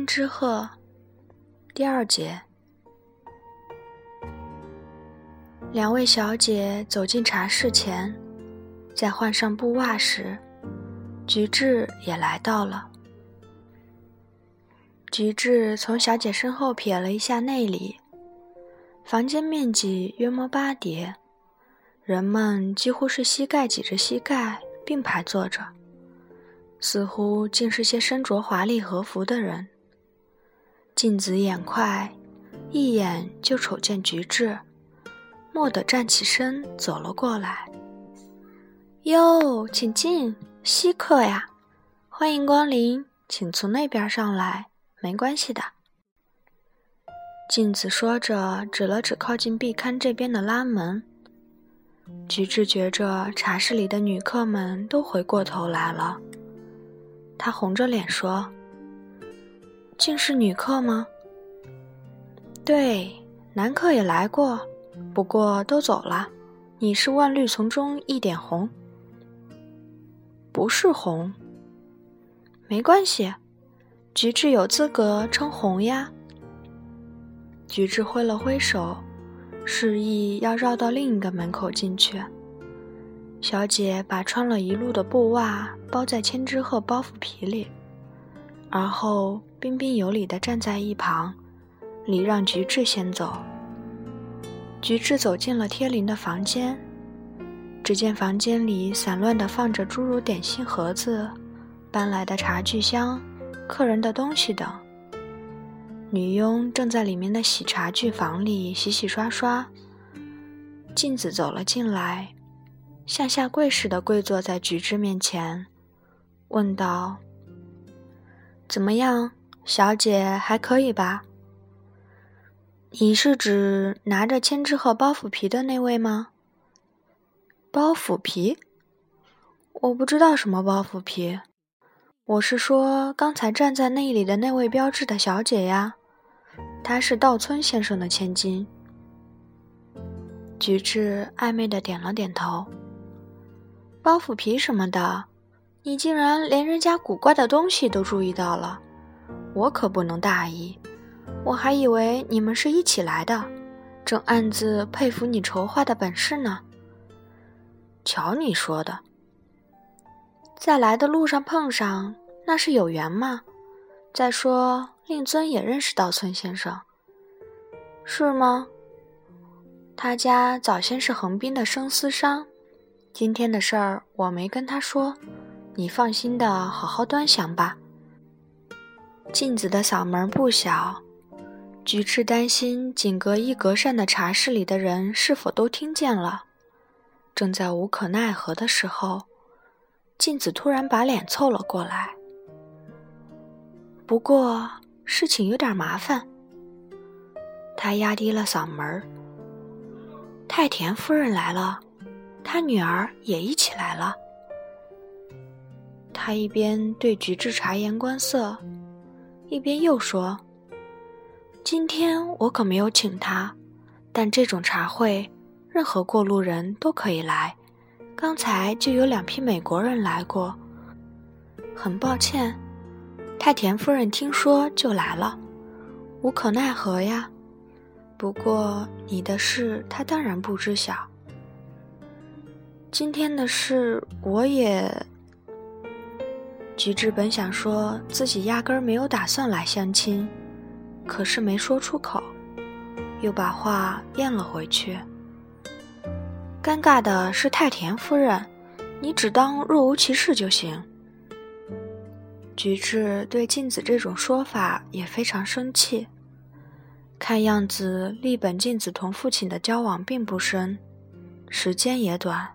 千之鹤第二节，两位小姐走进茶室前，在换上布袜时，菊治也来到了。菊治从小姐身后瞥了一下内里，房间面积约莫八叠，人们几乎是膝盖挤着膝盖并排坐着。似乎竟是些身着华丽和服的人。镜子眼快，一眼就瞅见菊治，蓦地站起身走了过来。哟，请进，稀客呀！欢迎光临，请从那边上来，没关系的。镜子说着，指了指靠近壁龛这边的拉门。菊治觉着茶室里的女客们都回过头来了。他红着脸说：“竟是女客吗？”“对，男客也来过，不过都走了。你是万绿丛中一点红，不是红，没关系，菊治有资格称红呀。”菊治挥了挥手，示意要绕到另一个门口进去。小姐把穿了一路的布袜包在千纸鹤包袱皮里，而后彬彬有礼地站在一旁，礼让菊治先走。菊治走进了贴邻的房间，只见房间里散乱地放着诸如点心盒子、搬来的茶具箱、客人的东西等。女佣正在里面的洗茶具房里洗洗刷刷。镜子走了进来。像下跪似的跪坐在菊治面前，问道：“怎么样，小姐还可以吧？你是指拿着千纸鹤包袱皮的那位吗？”“包袱皮？我不知道什么包袱皮。我是说刚才站在那里的那位标志的小姐呀，她是稻村先生的千金。”菊治暧昧的点了点头。包袱皮什么的，你竟然连人家古怪的东西都注意到了，我可不能大意。我还以为你们是一起来的，正暗自佩服你筹划的本事呢。瞧你说的，在来的路上碰上，那是有缘嘛。再说令尊也认识稻村先生，是吗？他家早先是横滨的生丝商。今天的事儿我没跟他说，你放心的好好端详吧。镜子的嗓门不小，菊治担心仅隔一隔扇的茶室里的人是否都听见了。正在无可奈何的时候，镜子突然把脸凑了过来。不过事情有点麻烦，他压低了嗓门太田夫人来了。他女儿也一起来了。他一边对菊治察言观色，一边又说：“今天我可没有请他，但这种茶会，任何过路人都可以来。刚才就有两批美国人来过。很抱歉，太田夫人听说就来了，无可奈何呀。不过你的事，她当然不知晓。”今天的事，我也。菊治本想说自己压根儿没有打算来相亲，可是没说出口，又把话咽了回去。尴尬的是太田夫人，你只当若无其事就行。菊治对镜子这种说法也非常生气，看样子立本镜子同父亲的交往并不深，时间也短。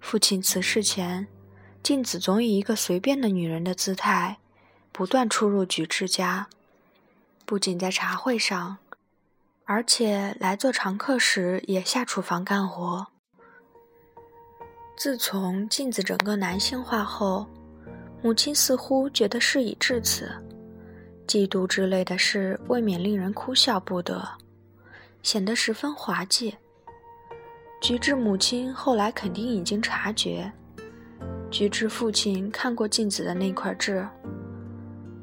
父亲辞世前，镜子总以一个随便的女人的姿态，不断出入菊治家，不仅在茶会上，而且来做常客时也下厨房干活。自从镜子整个男性化后，母亲似乎觉得事已至此，嫉妒之类的事未免令人哭笑不得，显得十分滑稽。菊治母亲后来肯定已经察觉，菊治父亲看过镜子的那块痣，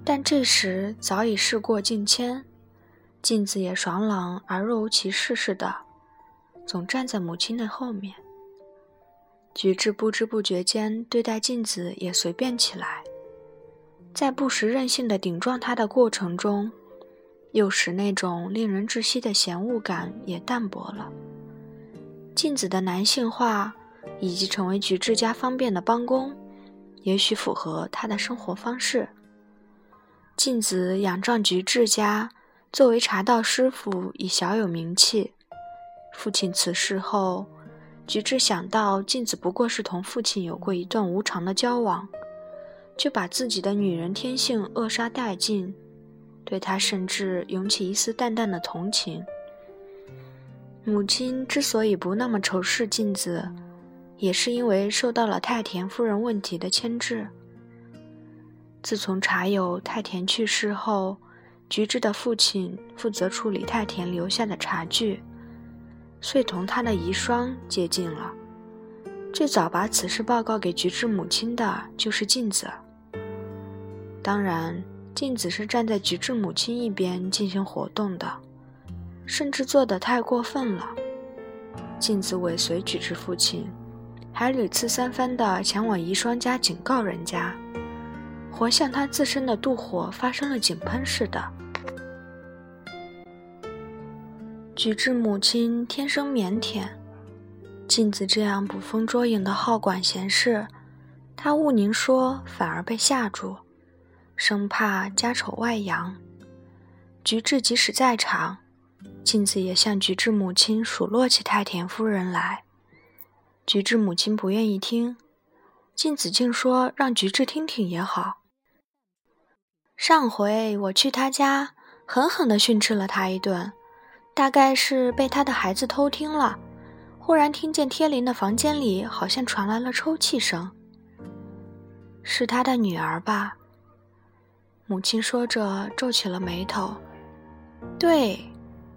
但这时早已事过境迁，镜子也爽朗而若无其事似的，总站在母亲的后面。菊治不知不觉间对待镜子也随便起来，在不时任性的顶撞他的过程中，又使那种令人窒息的嫌恶感也淡薄了。镜子的男性化，以及成为菊治家方便的帮工，也许符合他的生活方式。镜子仰仗菊治家作为茶道师傅，已小有名气。父亲辞世后。菊治想到镜子不过是同父亲有过一段无常的交往，就把自己的女人天性扼杀殆尽，对他甚至涌起一丝淡淡的同情。母亲之所以不那么仇视镜子，也是因为受到了太田夫人问题的牵制。自从茶友太田去世后，菊治的父亲负责处理太田留下的茶具。遂同他的遗孀接近了。最早把此事报告给菊治母亲的就是镜子。当然，镜子是站在菊治母亲一边进行活动的，甚至做得太过分了。镜子尾随菊治父亲，还屡次三番地前往遗孀家警告人家，活像他自身的妒火发生了井喷似的。菊治母亲天生腼腆，镜子这样捕风捉影的好管闲事，他勿宁说，反而被吓住，生怕家丑外扬。菊治即使在场，镜子也向菊治母亲数落起太田夫人来。菊治母亲不愿意听，镜子静说让菊治听听也好。上回我去他家，狠狠地训斥了他一顿。大概是被他的孩子偷听了，忽然听见贴邻的房间里好像传来了抽泣声。是他的女儿吧？母亲说着皱起了眉头。对，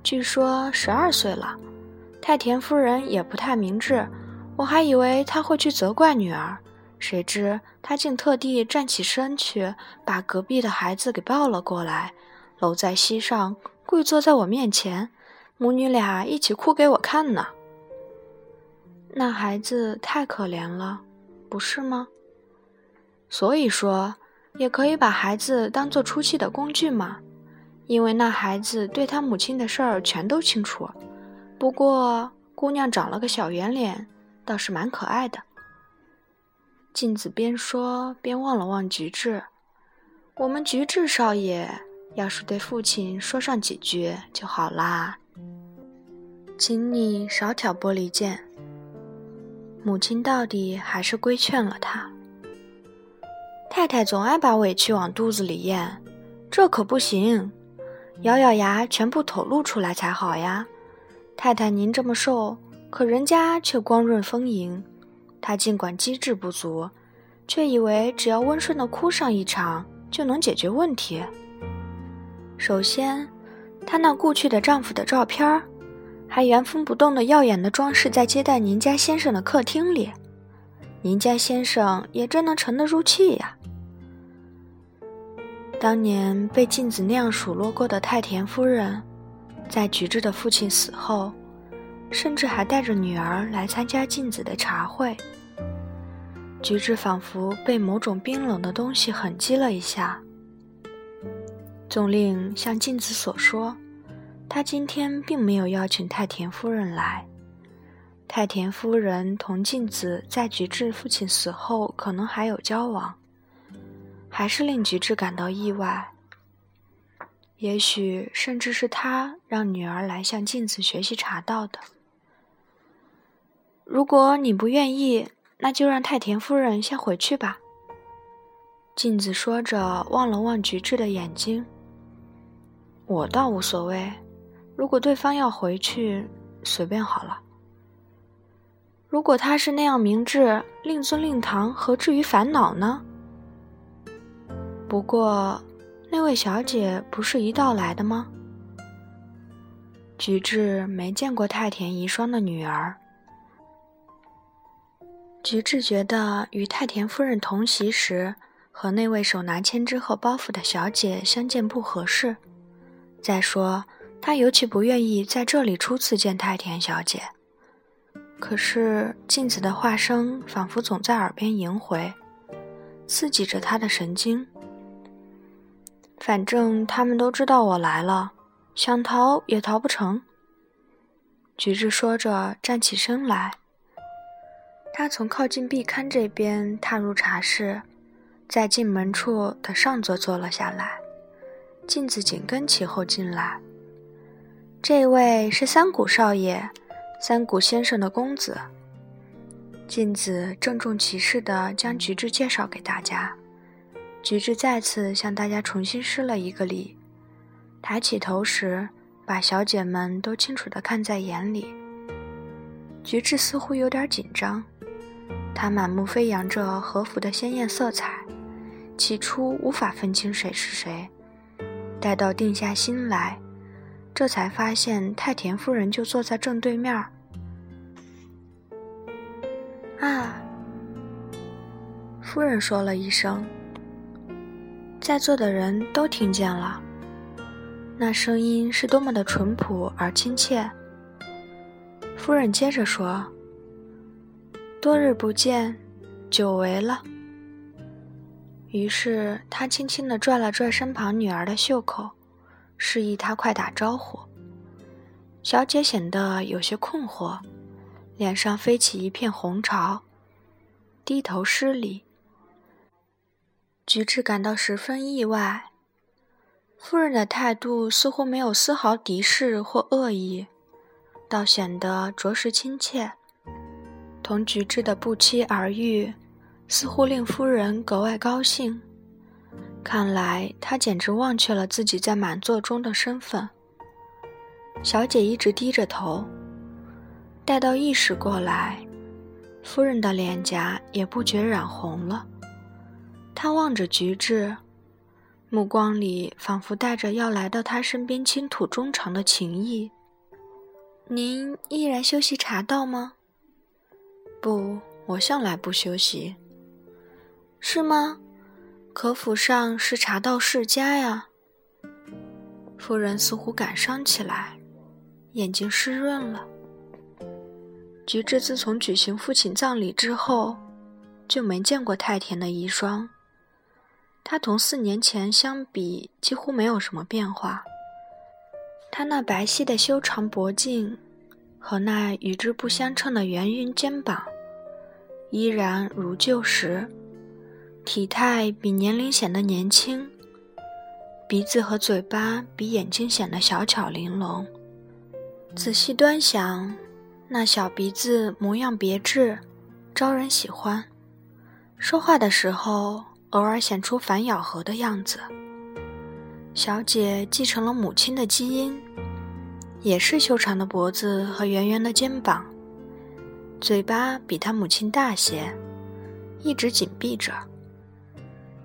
据说十二岁了。太田夫人也不太明智，我还以为他会去责怪女儿，谁知他竟特地站起身去，把隔壁的孩子给抱了过来，搂在膝上，跪坐在我面前。母女俩一起哭给我看呢。那孩子太可怜了，不是吗？所以说，也可以把孩子当做出气的工具嘛。因为那孩子对他母亲的事儿全都清楚。不过，姑娘长了个小圆脸，倒是蛮可爱的。镜子边说边望了望菊治，我们菊治少爷要是对父亲说上几句就好啦。请你少挑拨离间。母亲到底还是规劝了他。太太总爱把委屈往肚子里咽，这可不行，咬咬牙全部吐露出来才好呀。太太您这么瘦，可人家却光润丰盈。他尽管机智不足，却以为只要温顺的哭上一场就能解决问题。首先，她那故去的丈夫的照片。还原封不动的耀眼的装饰在接待您家先生的客厅里，您家先生也真能沉得住气呀。当年被镜子那样数落过的太田夫人，在菊治的父亲死后，甚至还带着女儿来参加镜子的茶会。菊治仿佛被某种冰冷的东西狠击了一下，总令像镜子所说。他今天并没有邀请太田夫人来。太田夫人同镜子在菊治父亲死后可能还有交往，还是令菊治感到意外。也许甚至是他让女儿来向镜子学习茶道的。如果你不愿意，那就让太田夫人先回去吧。镜子说着，望了望菊治的眼睛。我倒无所谓。如果对方要回去，随便好了。如果他是那样明智，令尊令堂，何至于烦恼呢？不过，那位小姐不是一道来的吗？菊治没见过太田遗孀的女儿。菊治觉得与太田夫人同席时，和那位手拿千纸鹤包袱的小姐相见不合适。再说，他尤其不愿意在这里初次见太田小姐。可是镜子的话声仿佛总在耳边萦回，刺激着他的神经。反正他们都知道我来了，想逃也逃不成。菊治说着，站起身来。他从靠近壁龛这边踏入茶室，在进门处的上座坐了下来。镜子紧跟其后进来。这位是三谷少爷。三谷先生的公子，镜子郑重其事地将菊治介绍给大家。菊治再次向大家重新施了一个礼，抬起头时，把小姐们都清楚地看在眼里。菊治似乎有点紧张，他满目飞扬着和服的鲜艳色彩，起初无法分清谁是谁，待到定下心来。这才发现太田夫人就坐在正对面。啊，夫人说了一声，在座的人都听见了。那声音是多么的淳朴而亲切。夫人接着说：“多日不见，久违了。”于是他轻轻地拽了拽身旁女儿的袖口。示意她快打招呼。小姐显得有些困惑，脸上飞起一片红潮，低头施礼。菊治感到十分意外，夫人的态度似乎没有丝毫敌视或恶意，倒显得着实亲切。同菊治的不期而遇，似乎令夫人格外高兴。看来她简直忘却了自己在满座中的身份。小姐一直低着头，待到意识过来，夫人的脸颊也不觉染红了。她望着菊治，目光里仿佛带着要来到他身边倾吐衷肠的情意。您依然休息茶道吗？不，我向来不休息。是吗？可府上是茶道世家呀。夫人似乎感伤起来，眼睛湿润了。菊治自从举行父亲葬礼之后，就没见过太田的遗孀。他同四年前相比，几乎没有什么变化。他那白皙的修长脖颈，和那与之不相称的圆晕肩膀，依然如旧时。体态比年龄显得年轻，鼻子和嘴巴比眼睛显得小巧玲珑。仔细端详，那小鼻子模样别致，招人喜欢。说话的时候，偶尔显出反咬合的样子。小姐继承了母亲的基因，也是修长的脖子和圆圆的肩膀，嘴巴比她母亲大些，一直紧闭着。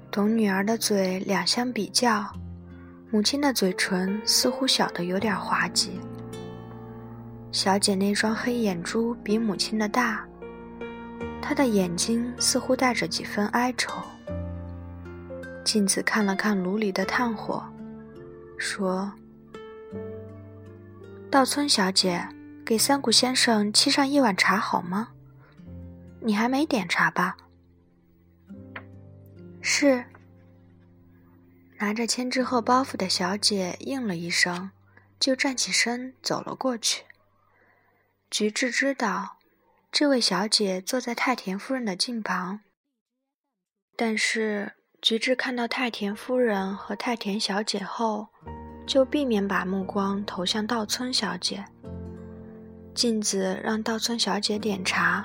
同女儿的嘴两相比较，母亲的嘴唇似乎小得有点滑稽。小姐那双黑眼珠比母亲的大，她的眼睛似乎带着几分哀愁。镜子看了看炉里的炭火，说：“稻村小姐，给三谷先生沏上一碗茶好吗？你还没点茶吧？”是。拿着千纸鹤包袱的小姐应了一声，就站起身走了过去。菊治知道，这位小姐坐在太田夫人的近旁。但是菊治看到太田夫人和太田小姐后，就避免把目光投向稻村小姐。镜子让稻村小姐点茶，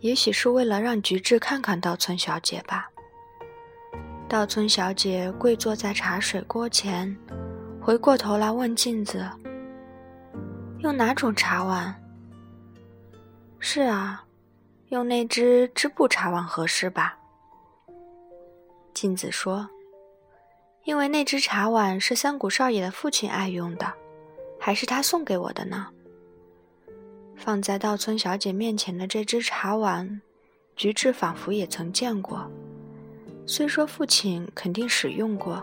也许是为了让菊治看看稻村小姐吧。稻村小姐跪坐在茶水锅前，回过头来问镜子：“用哪种茶碗？”“是啊，用那只织布茶碗合适吧？”镜子说：“因为那只茶碗是三谷少爷的父亲爱用的，还是他送给我的呢。”放在稻村小姐面前的这只茶碗，菊治仿佛也曾见过。虽说父亲肯定使用过，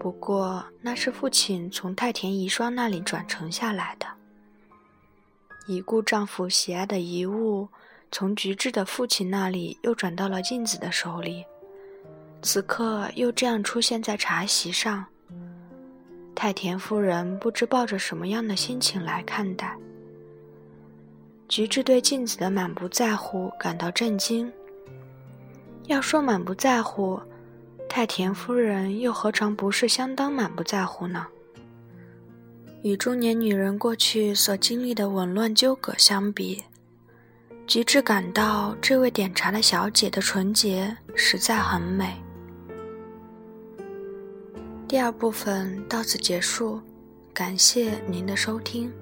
不过那是父亲从太田遗孀那里转承下来的。已故丈夫喜爱的遗物，从菊治的父亲那里又转到了镜子的手里，此刻又这样出现在茶席上。太田夫人不知抱着什么样的心情来看待。菊治对镜子的满不在乎感到震惊。要说满不在乎，太田夫人又何尝不是相当满不在乎呢？与中年女人过去所经历的紊乱纠葛相比，菊治感到这位点茶的小姐的纯洁实在很美。第二部分到此结束，感谢您的收听。